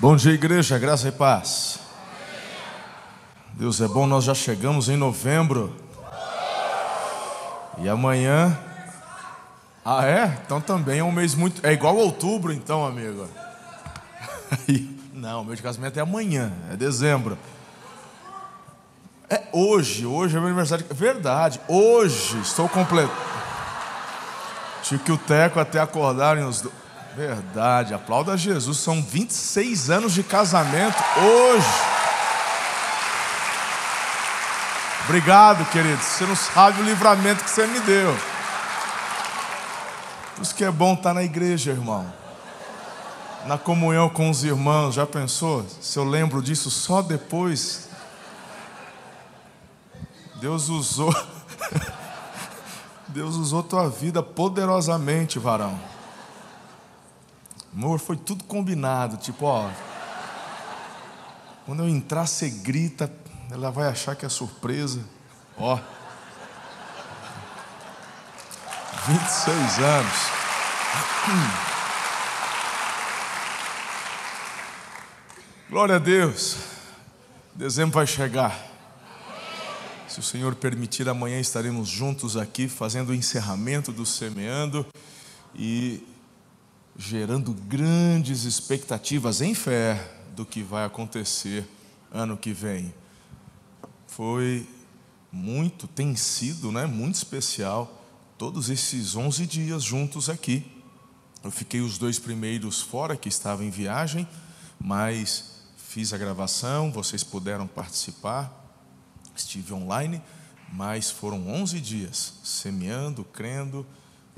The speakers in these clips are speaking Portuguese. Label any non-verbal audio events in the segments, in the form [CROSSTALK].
Bom dia, igreja, graça e paz. Deus é bom, nós já chegamos em novembro. E amanhã. Ah, é? Então também é um mês muito. É igual outubro, então, amigo. [LAUGHS] Não, meu de casamento é amanhã, é dezembro. É hoje, hoje é meu aniversário. Verdade, hoje estou completo. Tive o teco até acordarem os dois. Verdade, aplauda Jesus. São 26 anos de casamento hoje. Obrigado, querido. Você não sabe o livramento que você me deu. Por isso que é bom estar na igreja, irmão. Na comunhão com os irmãos. Já pensou? Se eu lembro disso só depois. Deus usou. [LAUGHS] Deus usou tua vida poderosamente, varão. Amor, foi tudo combinado. Tipo, ó. Quando eu entrar, você grita, ela vai achar que é surpresa. Ó. 26 anos. Glória a Deus. Dezembro vai chegar. Se o Senhor permitir, amanhã estaremos juntos aqui fazendo o encerramento do semeando e gerando grandes expectativas em fé do que vai acontecer ano que vem. Foi muito, tem sido, né, muito especial todos esses 11 dias juntos aqui. Eu fiquei os dois primeiros fora, que estava em viagem, mas fiz a gravação, vocês puderam participar, estive online, mas foram 11 dias semeando, crendo,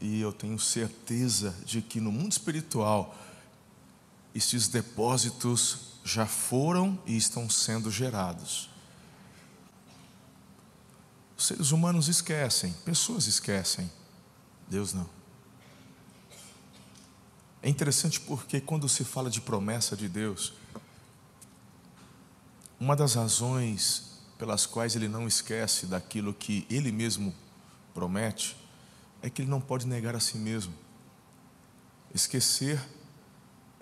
e eu tenho certeza de que no mundo espiritual, esses depósitos já foram e estão sendo gerados. Os seres humanos esquecem, pessoas esquecem, Deus não. É interessante porque quando se fala de promessa de Deus, uma das razões pelas quais ele não esquece daquilo que ele mesmo promete é que ele não pode negar a si mesmo. Esquecer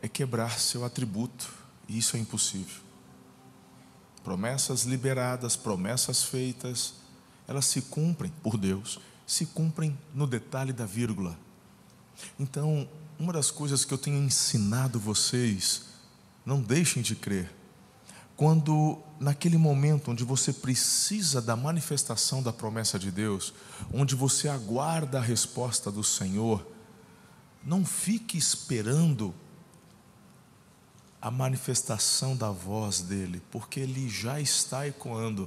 é quebrar seu atributo, e isso é impossível. Promessas liberadas, promessas feitas, elas se cumprem por Deus, se cumprem no detalhe da vírgula. Então, uma das coisas que eu tenho ensinado vocês, não deixem de crer, quando naquele momento onde você precisa da manifestação da promessa de Deus, onde você aguarda a resposta do Senhor, não fique esperando a manifestação da voz dele, porque ele já está ecoando.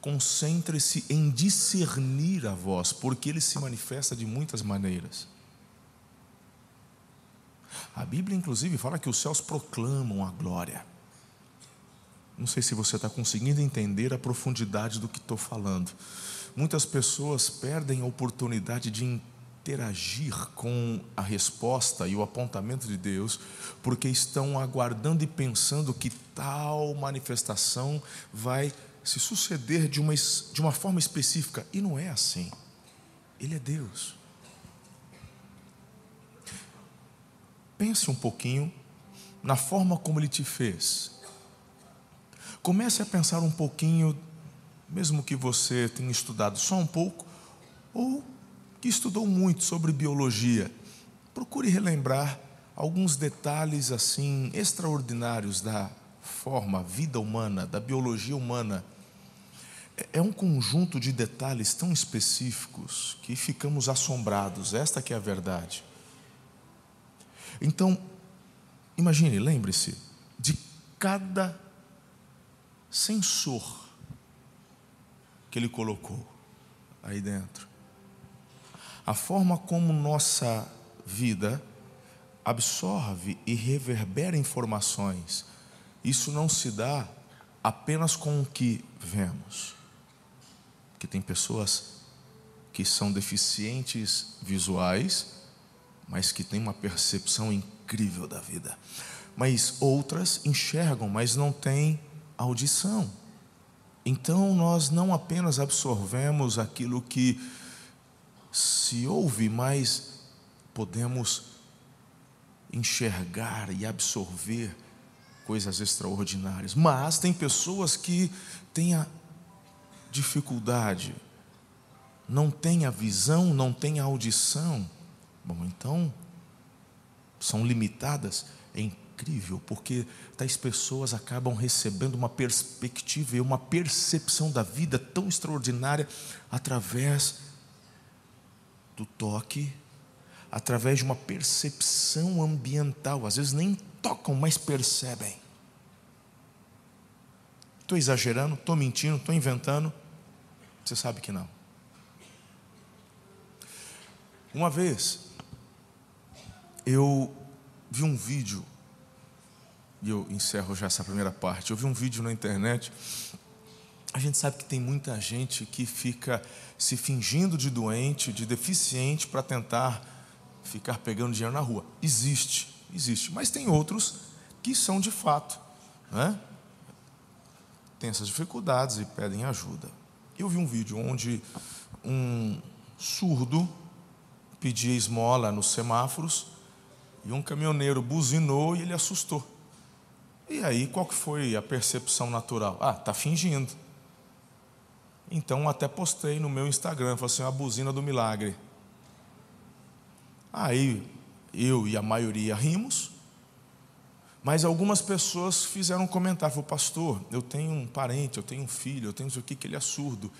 Concentre-se em discernir a voz, porque ele se manifesta de muitas maneiras. A Bíblia, inclusive, fala que os céus proclamam a glória. Não sei se você está conseguindo entender a profundidade do que estou falando. Muitas pessoas perdem a oportunidade de interagir com a resposta e o apontamento de Deus, porque estão aguardando e pensando que tal manifestação vai se suceder de uma, de uma forma específica. E não é assim. Ele é Deus. Pense um pouquinho na forma como Ele te fez. Comece a pensar um pouquinho, mesmo que você tenha estudado só um pouco, ou que estudou muito sobre biologia, procure relembrar alguns detalhes assim extraordinários da forma, vida humana, da biologia humana. É, é um conjunto de detalhes tão específicos que ficamos assombrados. Esta que é a verdade. Então, imagine, lembre-se de cada sensor que ele colocou aí dentro. A forma como nossa vida absorve e reverbera informações, isso não se dá apenas com o que vemos. Que tem pessoas que são deficientes visuais, mas que têm uma percepção incrível da vida. Mas outras enxergam, mas não têm audição. Então nós não apenas absorvemos aquilo que se ouve, mas podemos enxergar e absorver coisas extraordinárias. Mas tem pessoas que têm a dificuldade, não têm a visão, não têm a audição. Bom, então são limitadas. É incrível, porque tais pessoas acabam recebendo uma perspectiva e uma percepção da vida tão extraordinária através do toque, através de uma percepção ambiental. Às vezes nem tocam, mas percebem. Estou exagerando, estou mentindo, estou inventando. Você sabe que não. Uma vez, eu vi um vídeo, e eu encerro já essa primeira parte. Eu vi um vídeo na internet. A gente sabe que tem muita gente que fica se fingindo de doente, de deficiente, para tentar ficar pegando dinheiro na rua. Existe, existe. Mas tem outros que são de fato, né? Tem essas dificuldades e pedem ajuda. Eu vi um vídeo onde um surdo pedia esmola nos semáforos e um caminhoneiro buzinou e ele assustou. E aí, qual que foi a percepção natural? Ah, tá fingindo. Então, até postei no meu Instagram, falei assim, a buzina do milagre. Aí, eu e a maioria rimos, mas algumas pessoas fizeram um comentário, falou, pastor, eu tenho um parente, eu tenho um filho, eu tenho não sei o que, que ele é surdo.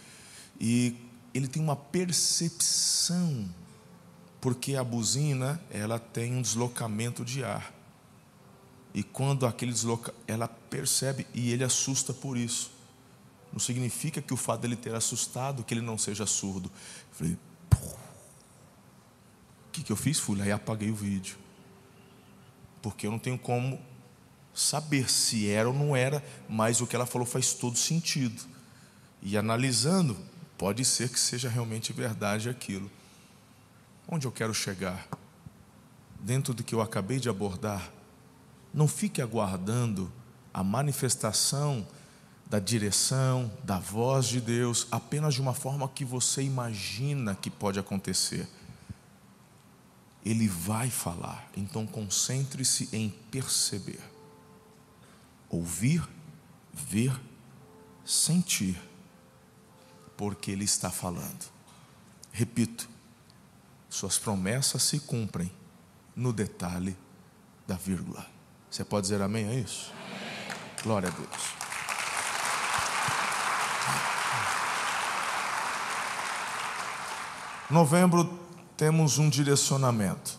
E ele tem uma percepção porque a buzina ela tem um deslocamento de ar. E quando aquele desloca, ela percebe e ele assusta por isso. Não significa que o fato dele ter assustado que ele não seja surdo. Eu falei, o que, que eu fiz? Fui e apaguei o vídeo. Porque eu não tenho como saber se era ou não era, mas o que ela falou faz todo sentido. E analisando, pode ser que seja realmente verdade aquilo. Onde eu quero chegar? Dentro do que eu acabei de abordar, não fique aguardando a manifestação da direção, da voz de Deus, apenas de uma forma que você imagina que pode acontecer. Ele vai falar, então concentre-se em perceber, ouvir, ver, sentir, porque Ele está falando. Repito, suas promessas se cumprem no detalhe da vírgula. Você pode dizer amém a isso? Amém. Glória a Deus. Novembro temos um direcionamento.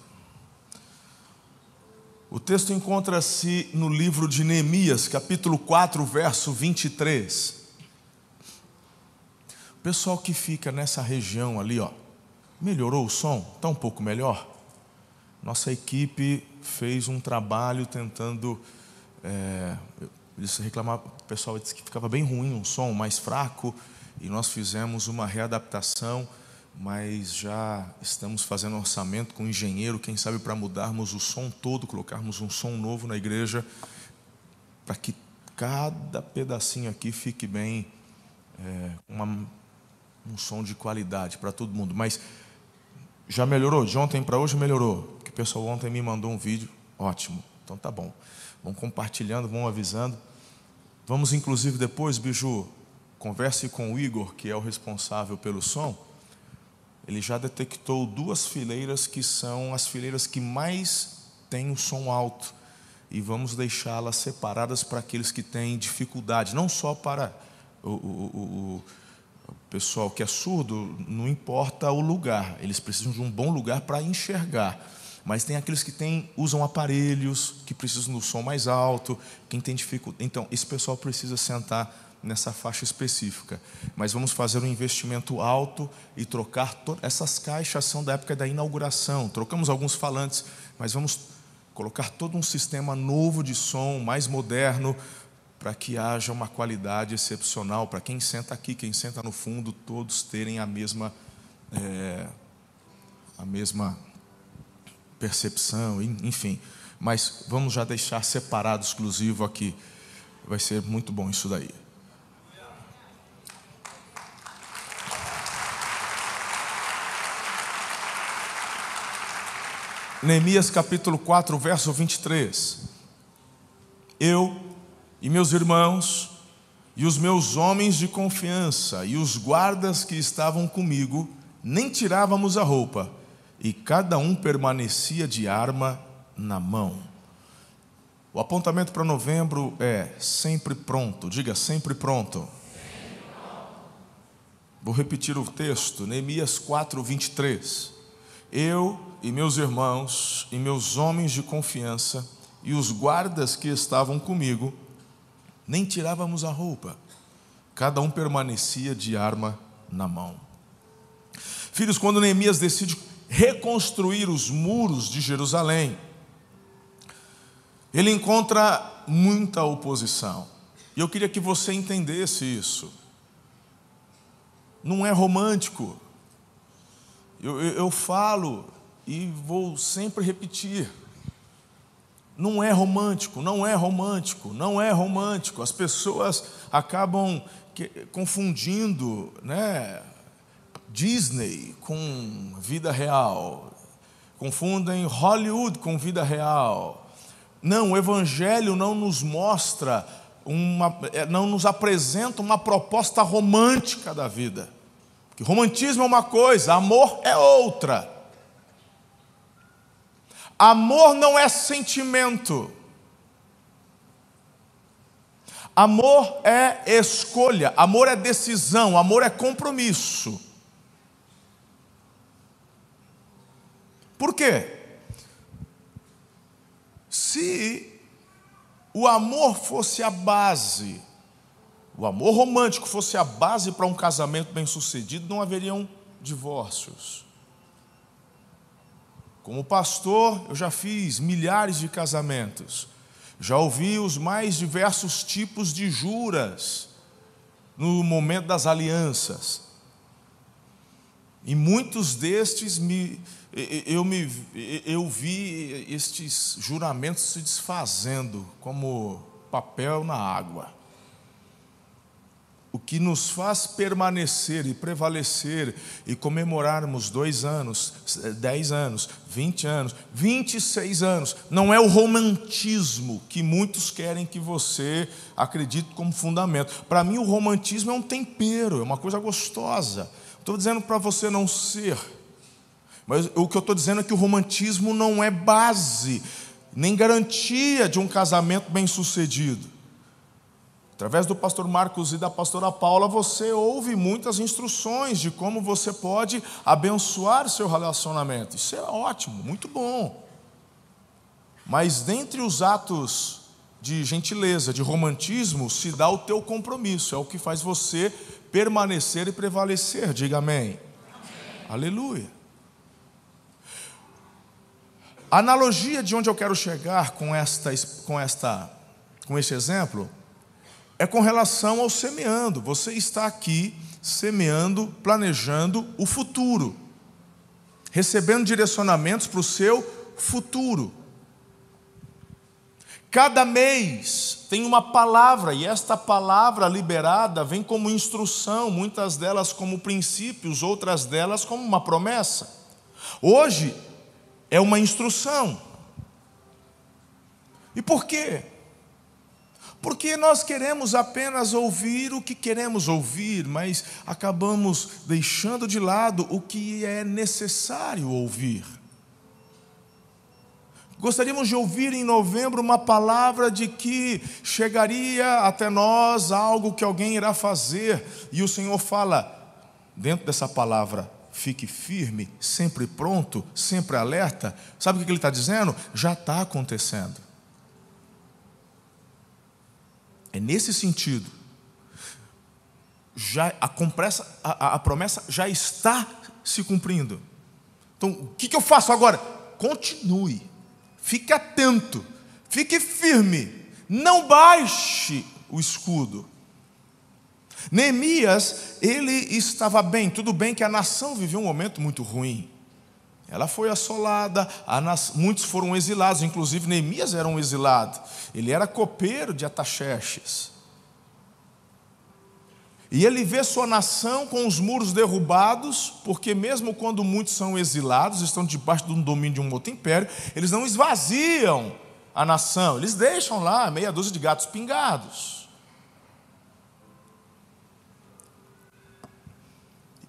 O texto encontra-se no livro de Neemias, capítulo 4, verso 23. O pessoal que fica nessa região ali, ó, Melhorou o som? Está um pouco melhor? Nossa equipe fez um trabalho tentando. É, eles reclamavam, o pessoal disse que ficava bem ruim, um som mais fraco, e nós fizemos uma readaptação, mas já estamos fazendo orçamento com o engenheiro, quem sabe para mudarmos o som todo, colocarmos um som novo na igreja, para que cada pedacinho aqui fique bem, é, um som de qualidade para todo mundo. Mas já melhorou? De ontem para hoje melhorou. Que o pessoal ontem me mandou um vídeo. Ótimo. Então tá bom. Vão compartilhando, vão avisando. Vamos inclusive depois, Biju, converse com o Igor, que é o responsável pelo som. Ele já detectou duas fileiras que são as fileiras que mais têm o som alto. E vamos deixá-las separadas para aqueles que têm dificuldade, não só para o, o, o, pessoal que é surdo, não importa o lugar, eles precisam de um bom lugar para enxergar. Mas tem aqueles que têm, usam aparelhos, que precisam do som mais alto, quem tem dificuldade. Então, esse pessoal precisa sentar nessa faixa específica. Mas vamos fazer um investimento alto e trocar. Essas caixas são da época da inauguração. Trocamos alguns falantes, mas vamos colocar todo um sistema novo de som, mais moderno, para que haja uma qualidade excepcional, para quem senta aqui, quem senta no fundo, todos terem a mesma, é, a mesma percepção, enfim. Mas vamos já deixar separado, exclusivo aqui. Vai ser muito bom isso daí. Neemias capítulo 4, verso 23. eu e meus irmãos, e os meus homens de confiança, e os guardas que estavam comigo, nem tirávamos a roupa, e cada um permanecia de arma na mão. O apontamento para novembro é sempre pronto, diga sempre pronto. Vou repetir o texto, Neemias 4, 23. Eu e meus irmãos e meus homens de confiança e os guardas que estavam comigo, nem tirávamos a roupa, cada um permanecia de arma na mão. Filhos, quando Neemias decide reconstruir os muros de Jerusalém, ele encontra muita oposição. E eu queria que você entendesse isso. Não é romântico. Eu, eu, eu falo e vou sempre repetir. Não é romântico, não é romântico, não é romântico. As pessoas acabam confundindo né, Disney com vida real, confundem Hollywood com vida real. Não, o Evangelho não nos mostra, uma, é, não nos apresenta uma proposta romântica da vida. Porque romantismo é uma coisa, amor é outra. Amor não é sentimento. Amor é escolha, amor é decisão, amor é compromisso. Por quê? Se o amor fosse a base, o amor romântico fosse a base para um casamento bem-sucedido, não haveriam divórcios. Como pastor, eu já fiz milhares de casamentos, já ouvi os mais diversos tipos de juras no momento das alianças. E muitos destes me, eu, me, eu vi estes juramentos se desfazendo como papel na água o que nos faz permanecer e prevalecer e comemorarmos dois anos, dez anos, vinte anos, vinte e seis anos, não é o romantismo que muitos querem que você acredite como fundamento. Para mim, o romantismo é um tempero, é uma coisa gostosa. Estou dizendo para você não ser, mas o que eu estou dizendo é que o romantismo não é base, nem garantia de um casamento bem sucedido. Através do pastor Marcos e da pastora Paula, você ouve muitas instruções de como você pode abençoar seu relacionamento. Isso é ótimo, muito bom. Mas dentre os atos de gentileza, de romantismo, se dá o teu compromisso, é o que faz você permanecer e prevalecer. Diga amém. amém. Aleluia. A analogia de onde eu quero chegar com esta com esta com este exemplo é com relação ao semeando. Você está aqui semeando, planejando o futuro, recebendo direcionamentos para o seu futuro. Cada mês tem uma palavra, e esta palavra liberada vem como instrução, muitas delas como princípios, outras delas como uma promessa. Hoje é uma instrução. E por quê? Porque nós queremos apenas ouvir o que queremos ouvir, mas acabamos deixando de lado o que é necessário ouvir. Gostaríamos de ouvir em novembro uma palavra de que chegaria até nós algo que alguém irá fazer, e o Senhor fala, dentro dessa palavra, fique firme, sempre pronto, sempre alerta. Sabe o que ele está dizendo? Já está acontecendo. É nesse sentido. Já a, compressa, a, a promessa já está se cumprindo. Então, o que, que eu faço agora? Continue, fique atento, fique firme, não baixe o escudo. Neemias, ele estava bem, tudo bem que a nação viveu um momento muito ruim. Ela foi assolada, muitos foram exilados, inclusive Neemias era um exilado. Ele era copeiro de Ataxerxes. E ele vê sua nação com os muros derrubados, porque mesmo quando muitos são exilados, estão debaixo do domínio de um outro império, eles não esvaziam a nação. Eles deixam lá meia dúzia de gatos pingados.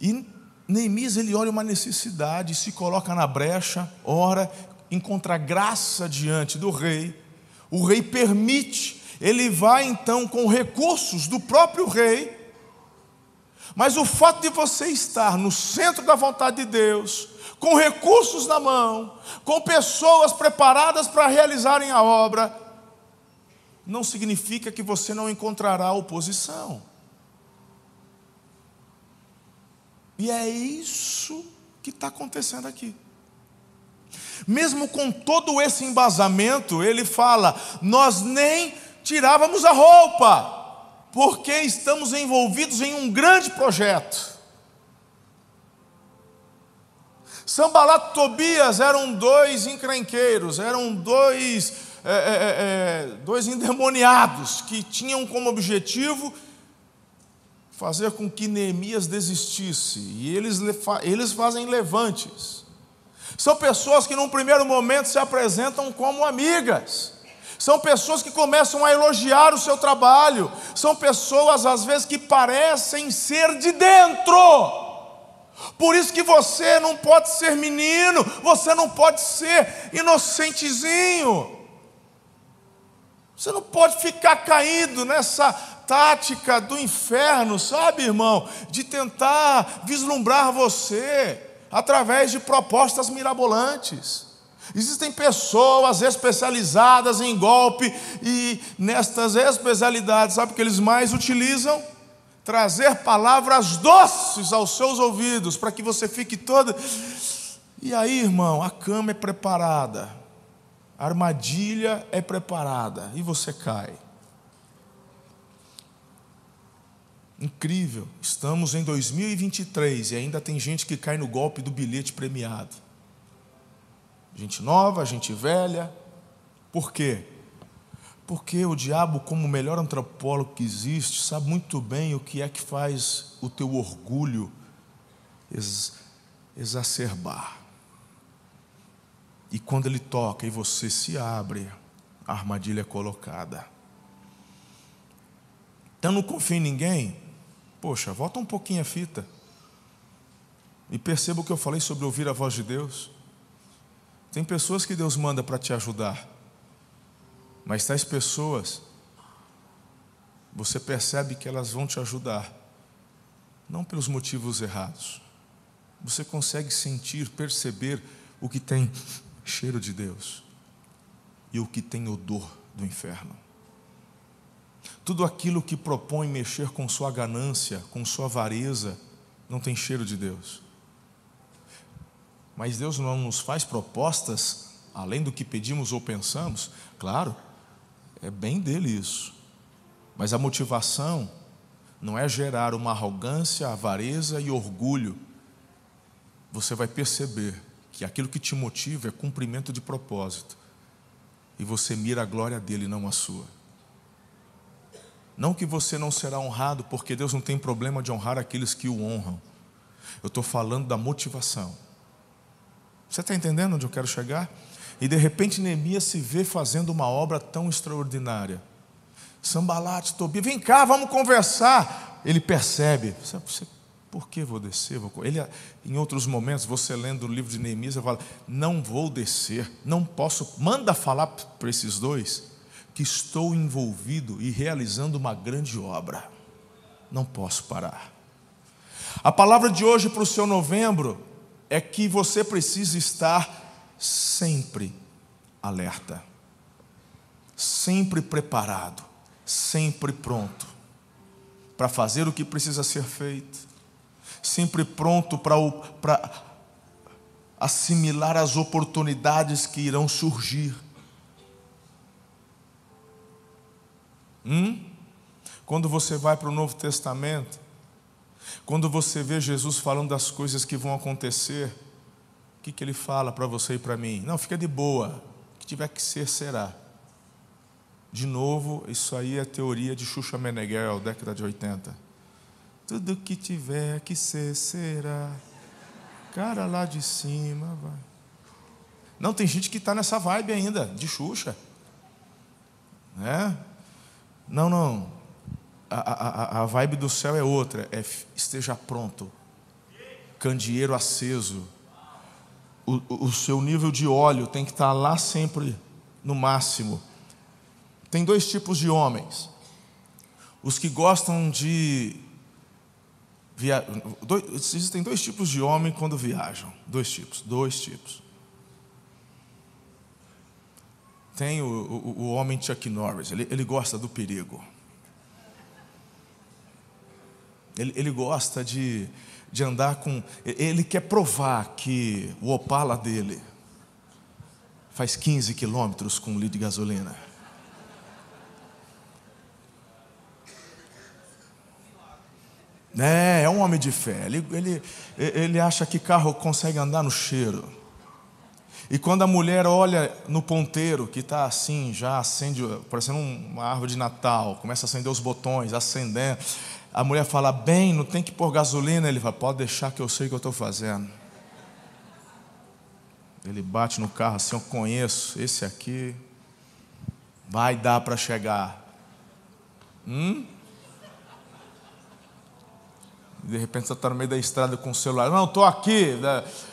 E Neemias ele olha uma necessidade, se coloca na brecha, ora, encontra graça diante do rei. O rei permite, ele vai então com recursos do próprio rei. Mas o fato de você estar no centro da vontade de Deus, com recursos na mão, com pessoas preparadas para realizarem a obra, não significa que você não encontrará oposição. E é isso que está acontecendo aqui. Mesmo com todo esse embasamento, ele fala: nós nem tirávamos a roupa, porque estamos envolvidos em um grande projeto. Sambalat e Tobias eram dois encrenqueiros, eram dois, é, é, é, dois endemoniados que tinham como objetivo fazer com que Neemias desistisse. E eles, eles fazem levantes. São pessoas que, num primeiro momento, se apresentam como amigas. São pessoas que começam a elogiar o seu trabalho. São pessoas, às vezes, que parecem ser de dentro por isso que você não pode ser menino, você não pode ser inocentezinho. Você não pode ficar caído nessa tática do inferno, sabe, irmão? De tentar vislumbrar você através de propostas mirabolantes. Existem pessoas especializadas em golpe e nestas especialidades, sabe o que eles mais utilizam? trazer palavras doces aos seus ouvidos, para que você fique toda. E aí, irmão, a cama é preparada, a armadilha é preparada, e você cai. Incrível, estamos em 2023 e ainda tem gente que cai no golpe do bilhete premiado. Gente nova, gente velha. Por quê? Porque o diabo, como o melhor antropólogo que existe, sabe muito bem o que é que faz o teu orgulho ex exacerbar. E quando ele toca e você se abre, a armadilha é colocada. Então não confia em ninguém? Poxa, volta um pouquinho a fita. E perceba o que eu falei sobre ouvir a voz de Deus. Tem pessoas que Deus manda para te ajudar. Mas tais pessoas, você percebe que elas vão te ajudar, não pelos motivos errados. Você consegue sentir, perceber o que tem cheiro de Deus e o que tem odor do inferno. Tudo aquilo que propõe mexer com sua ganância, com sua avareza, não tem cheiro de Deus. Mas Deus não nos faz propostas além do que pedimos ou pensamos? Claro, é bem dele isso. Mas a motivação não é gerar uma arrogância, avareza e orgulho. Você vai perceber que aquilo que te motiva é cumprimento de propósito. E você mira a glória dele, não a sua. Não que você não será honrado, porque Deus não tem problema de honrar aqueles que o honram. Eu estou falando da motivação. Você está entendendo onde eu quero chegar? E de repente Neemias se vê fazendo uma obra tão extraordinária. Sambalate, Tobias, vem cá, vamos conversar. Ele percebe, você, por que vou descer? Ele, em outros momentos, você lendo o livro de Neemias, ele fala: Não vou descer, não posso. Manda falar para esses dois que estou envolvido e realizando uma grande obra. Não posso parar. A palavra de hoje para o seu novembro é que você precisa estar sempre alerta, sempre preparado, sempre pronto para fazer o que precisa ser feito, sempre pronto para assimilar as oportunidades que irão surgir. Hum? Quando você vai para o Novo Testamento, quando você vê Jesus falando das coisas que vão acontecer, o que, que ele fala para você e para mim? Não, fica de boa. O que tiver que ser, será. De novo, isso aí é teoria de Xuxa Meneghel, década de 80. Tudo que tiver que ser, será. Cara lá de cima, vai. Não, tem gente que está nessa vibe ainda, de Xuxa. né? Não, não. A, a, a vibe do céu é outra. É esteja pronto. Candeeiro aceso. O, o, seu nível de óleo tem que estar lá sempre no máximo. Tem dois tipos de homens. Os que gostam de via... dois... existem dois tipos de homem quando viajam. Dois tipos, dois tipos. Tem o, o, o homem Chuck Norris, ele, ele gosta do perigo. Ele, ele gosta de, de andar com. Ele quer provar que o Opala dele faz 15 quilômetros com litro de gasolina. É, é um homem de fé. Ele, ele, ele acha que carro consegue andar no cheiro. E quando a mulher olha no ponteiro, que está assim, já acende, parecendo uma árvore de Natal, começa a acender os botões, acendendo. A mulher fala, bem, não tem que pôr gasolina. Ele fala, pode deixar que eu sei o que eu estou fazendo. Ele bate no carro assim, eu conheço, esse aqui vai dar para chegar. Hum? De repente você está no meio da estrada com o celular. Não, estou aqui,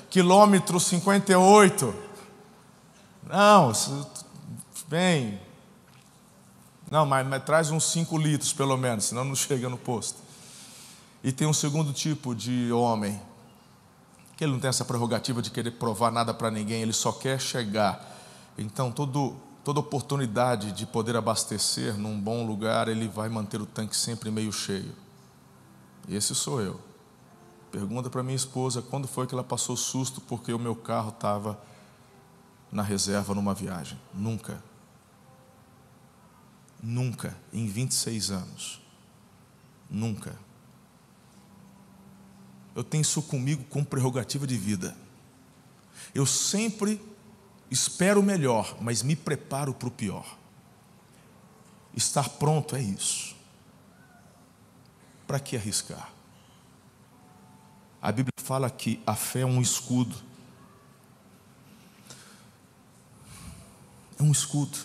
quilômetro 58. Não, bem. Não, mas, mas traz uns 5 litros pelo menos, senão não chega no posto. E tem um segundo tipo de homem, que ele não tem essa prerrogativa de querer provar nada para ninguém, ele só quer chegar. Então, todo, toda oportunidade de poder abastecer num bom lugar, ele vai manter o tanque sempre meio cheio. Esse sou eu. Pergunta para minha esposa quando foi que ela passou susto porque o meu carro estava na reserva numa viagem. Nunca. Nunca, em 26 anos. Nunca. Eu tenho isso comigo como prerrogativa de vida. Eu sempre espero o melhor, mas me preparo para o pior. Estar pronto é isso. Para que arriscar? A Bíblia fala que a fé é um escudo. É um escudo.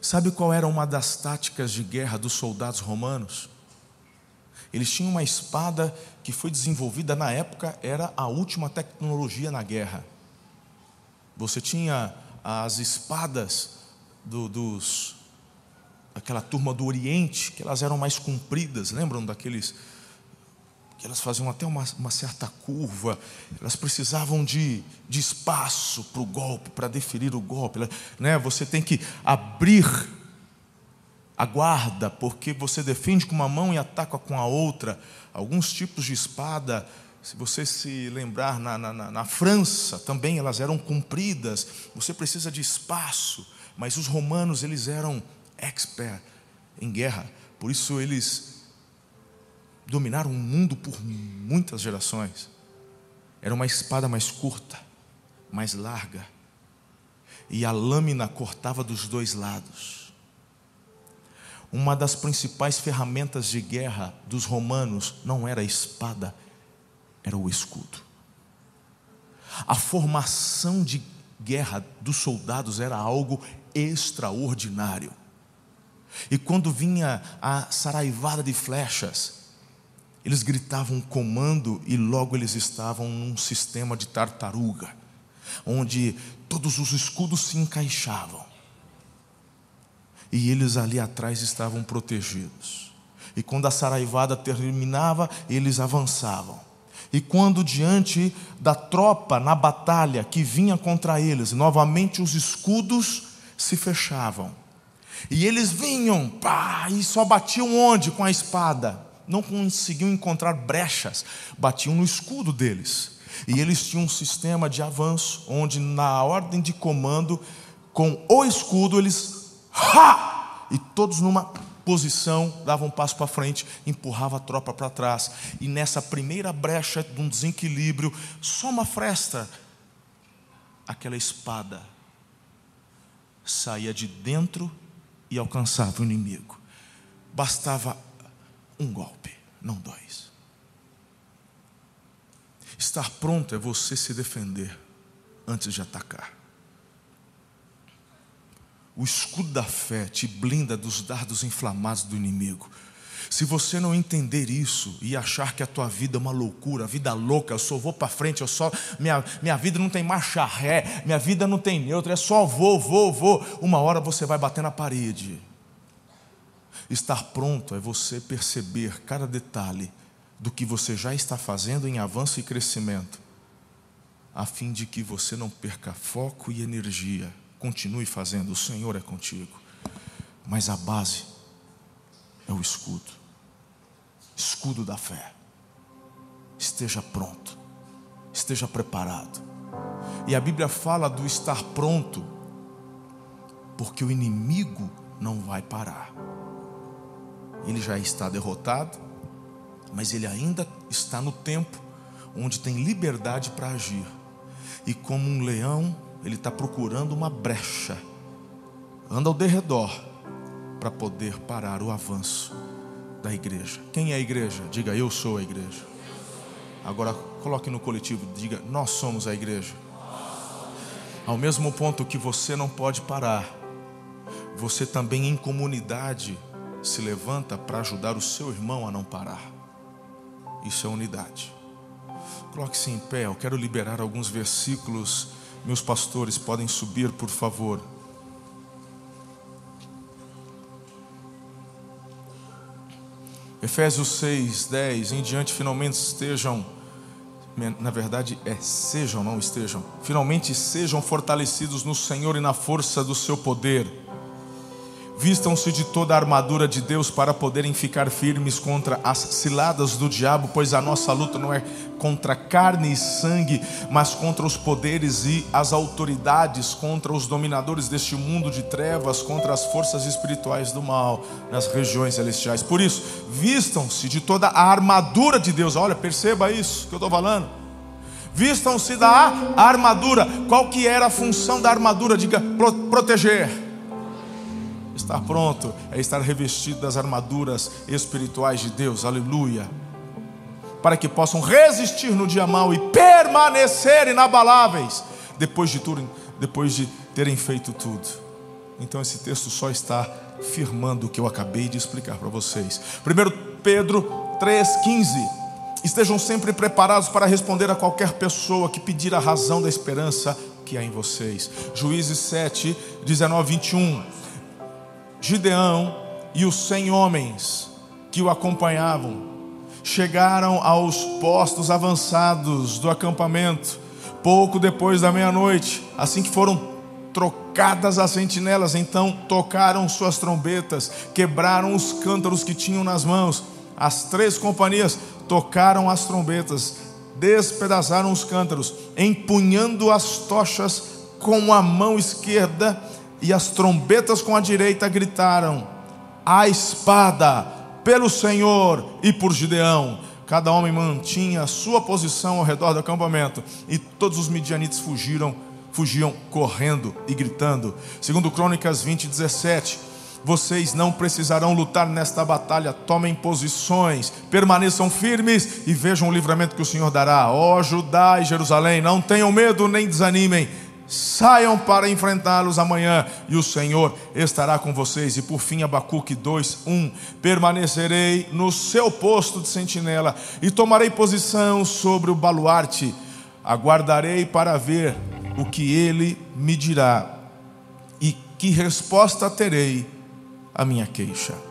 Sabe qual era uma das táticas de guerra dos soldados romanos? Eles tinham uma espada que foi desenvolvida na época, era a última tecnologia na guerra. Você tinha as espadas do, dos aquela turma do Oriente, que elas eram mais compridas, lembram daqueles que elas faziam até uma, uma certa curva, elas precisavam de, de espaço para o golpe, para deferir o golpe. Né? Você tem que abrir a guarda, porque você defende com uma mão e ataca com a outra. Alguns tipos de espada, se você se lembrar, na, na, na França também elas eram compridas, você precisa de espaço, mas os romanos eles eram expert em guerra, por isso eles dominaram o mundo por muitas gerações. Era uma espada mais curta, mais larga, e a lâmina cortava dos dois lados. Uma das principais ferramentas de guerra dos romanos não era a espada, era o escudo. A formação de guerra dos soldados era algo extraordinário. E quando vinha a saraivada de flechas, eles gritavam comando e logo eles estavam num sistema de tartaruga, onde todos os escudos se encaixavam. E eles ali atrás estavam protegidos. E quando a saraivada terminava, eles avançavam. E quando diante da tropa na batalha que vinha contra eles, novamente os escudos se fechavam. E eles vinham, pá, e só batiam onde? Com a espada. Não conseguiam encontrar brechas, batiam no escudo deles. E eles tinham um sistema de avanço, onde na ordem de comando, com o escudo, eles, ha! E todos numa posição, davam um passo para frente, empurrava a tropa para trás. E nessa primeira brecha de um desequilíbrio, só uma fresta, aquela espada saía de dentro e alcançava o inimigo. Bastava um golpe, não dois. Estar pronto é você se defender antes de atacar. O escudo da fé te blinda dos dardos inflamados do inimigo. Se você não entender isso e achar que a tua vida é uma loucura, vida louca, eu só vou para frente, eu só minha, minha vida não tem marcha ré, minha vida não tem neutro, é só vou, vou, vou. Uma hora você vai bater na parede. Estar pronto é você perceber cada detalhe do que você já está fazendo em avanço e crescimento, a fim de que você não perca foco e energia. Continue fazendo, o Senhor é contigo. Mas a base é o escudo escudo da fé. Esteja pronto, esteja preparado. E a Bíblia fala do estar pronto, porque o inimigo não vai parar. Ele já está derrotado, mas ele ainda está no tempo onde tem liberdade para agir. E como um leão, ele está procurando uma brecha, anda ao derredor para poder parar o avanço da igreja. Quem é a igreja? Diga, eu sou a igreja. Agora coloque no coletivo, diga, nós somos a igreja. Ao mesmo ponto que você não pode parar, você também em comunidade se levanta para ajudar o seu irmão a não parar. Isso é unidade. Coloque-se em pé, eu quero liberar alguns versículos. Meus pastores podem subir, por favor. Efésios 6, 10 em diante, finalmente estejam, na verdade é sejam, não estejam, finalmente sejam fortalecidos no Senhor e na força do seu poder Vistam-se de toda a armadura de Deus para poderem ficar firmes contra as ciladas do diabo, pois a nossa luta não é contra carne e sangue, mas contra os poderes e as autoridades, contra os dominadores deste mundo de trevas, contra as forças espirituais do mal nas regiões celestiais. Por isso, vistam-se de toda a armadura de Deus. Olha, perceba isso que eu estou falando. Vistam-se da armadura. Qual que era a função da armadura? Diga, proteger Estar pronto é estar revestido das armaduras espirituais de Deus, aleluia. Para que possam resistir no dia mau e permanecer inabaláveis depois de tudo, depois de terem feito tudo. Então esse texto só está firmando o que eu acabei de explicar para vocês. 1 Pedro 3,15. Estejam sempre preparados para responder a qualquer pessoa que pedir a razão da esperança que há em vocês. Juízes 7, 19, 21. Gideão e os cem homens que o acompanhavam chegaram aos postos avançados do acampamento pouco depois da meia-noite, assim que foram trocadas as sentinelas, então tocaram suas trombetas, quebraram os cântaros que tinham nas mãos. As três companhias tocaram as trombetas, despedaçaram os cântaros, empunhando as tochas com a mão esquerda e as trombetas com a direita gritaram: A espada pelo Senhor e por Gideão. Cada homem mantinha a sua posição ao redor do acampamento, e todos os midianitas fugiram, fugiam correndo e gritando. Segundo Crônicas 20, 17. Vocês não precisarão lutar nesta batalha. Tomem posições, permaneçam firmes e vejam o livramento que o Senhor dará. Ó Judá e Jerusalém, não tenham medo nem desanimem Saiam para enfrentá-los amanhã, e o Senhor estará com vocês. E por fim, Abacuque 2, 1: Permanecerei no seu posto de sentinela, e tomarei posição sobre o baluarte, aguardarei para ver o que ele me dirá, e que resposta terei à minha queixa.